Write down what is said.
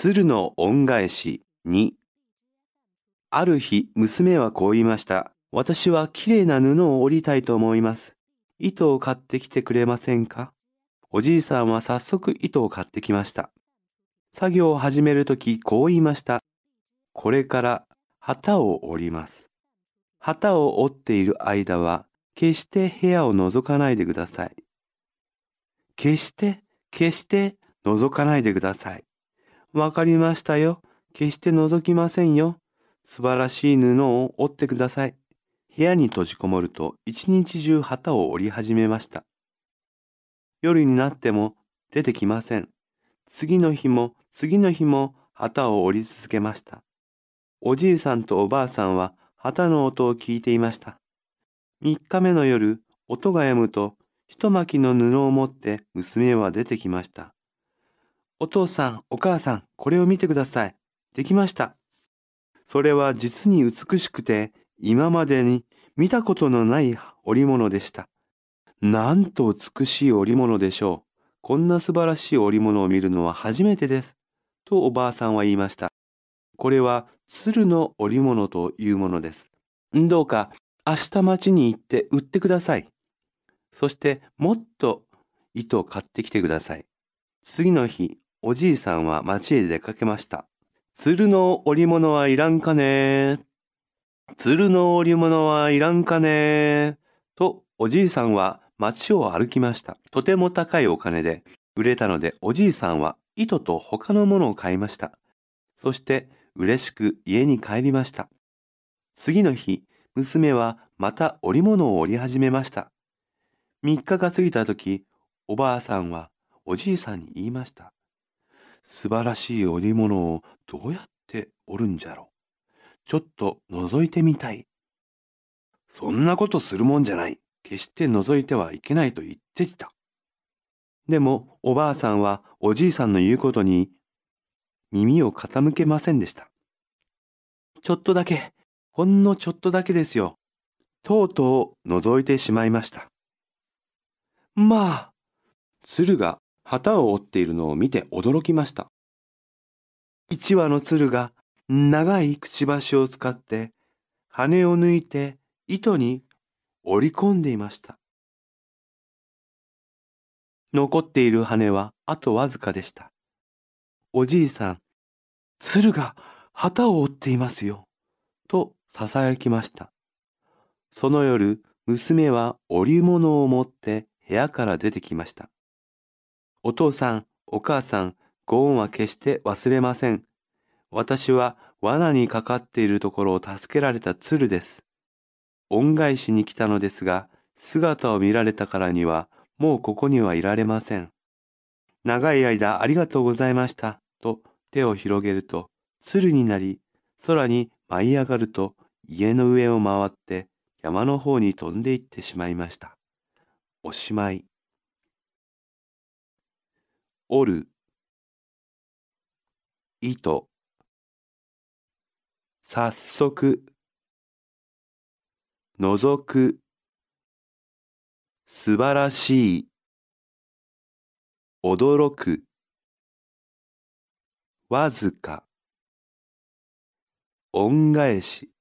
鶴の恩返し2ある日、娘はこう言いました。私はきれいな布を織りたいと思います。糸を買ってきてくれませんか？おじいさんは早速糸を買ってきました。作業を始めるとき、こう言いました。これから旗を折ります。旗を折っている間は、決して部屋を覗かないでください。決して、決して覗かないでください。わかりましたよ。決して覗きませんよ。素晴らしい布を折ってください。部屋に閉じこもると一日中旗を折り始めました。夜になっても出てきません。次の日も次の日も旗を折り続けました。おじいさんとおばあさんは旗の音を聞いていました。三日目の夜、音が止むと一巻きの布を持って娘は出てきました。お父さん、お母さん、これを見てください。できました。それは実に美しくて、今までに見たことのない織物でした。なんと美しい織物でしょう。こんな素晴らしい織物を見るのは初めてです。とおばあさんは言いました。これは鶴の織物というものです。どうか明日町に行って売ってください。そしてもっと糸を買ってきてください。次の日、おじいさんは町へ出かけました。鶴の織物はいらんかね鶴の織物はいらんかねと、おじいさんは町を歩きました。とても高いお金で売れたので、おじいさんは糸と他のものを買いました。そして、嬉しく家に帰りました。次の日、娘はまた織物を織り始めました。3日が過ぎた時、おばあさんはおじいさんに言いました。素晴らしい織物をどうやって織るんじゃろう。ちょっと覗いてみたい。そんなことするもんじゃない。決して覗いてはいけないと言ってきた。でもおばあさんはおじいさんの言うことに耳を傾けませんでした。ちょっとだけ、ほんのちょっとだけですよ。とうとう覗いてしまいました。まあ、鶴が旗を折っているのを見て驚きました。一羽の鶴が長いくちばしを使って羽を抜いて糸に織り込んでいました。残っている羽はあとわずかでした。おじいさん、鶴が旗を折っていますよ。と囁きました。その夜、娘は織物を持って部屋から出てきました。お父さん、お母さん、ご恩は決して忘れません。私は罠にかかっているところを助けられた鶴です。恩返しに来たのですが、姿を見られたからには、もうここにはいられません。長い間ありがとうございました。と手を広げると、鶴になり、空に舞い上がると、家の上を回って山の方に飛んでいってしまいました。おしまい。折る、糸、早速、覗く、素晴らしい、驚く、わずか、恩返し。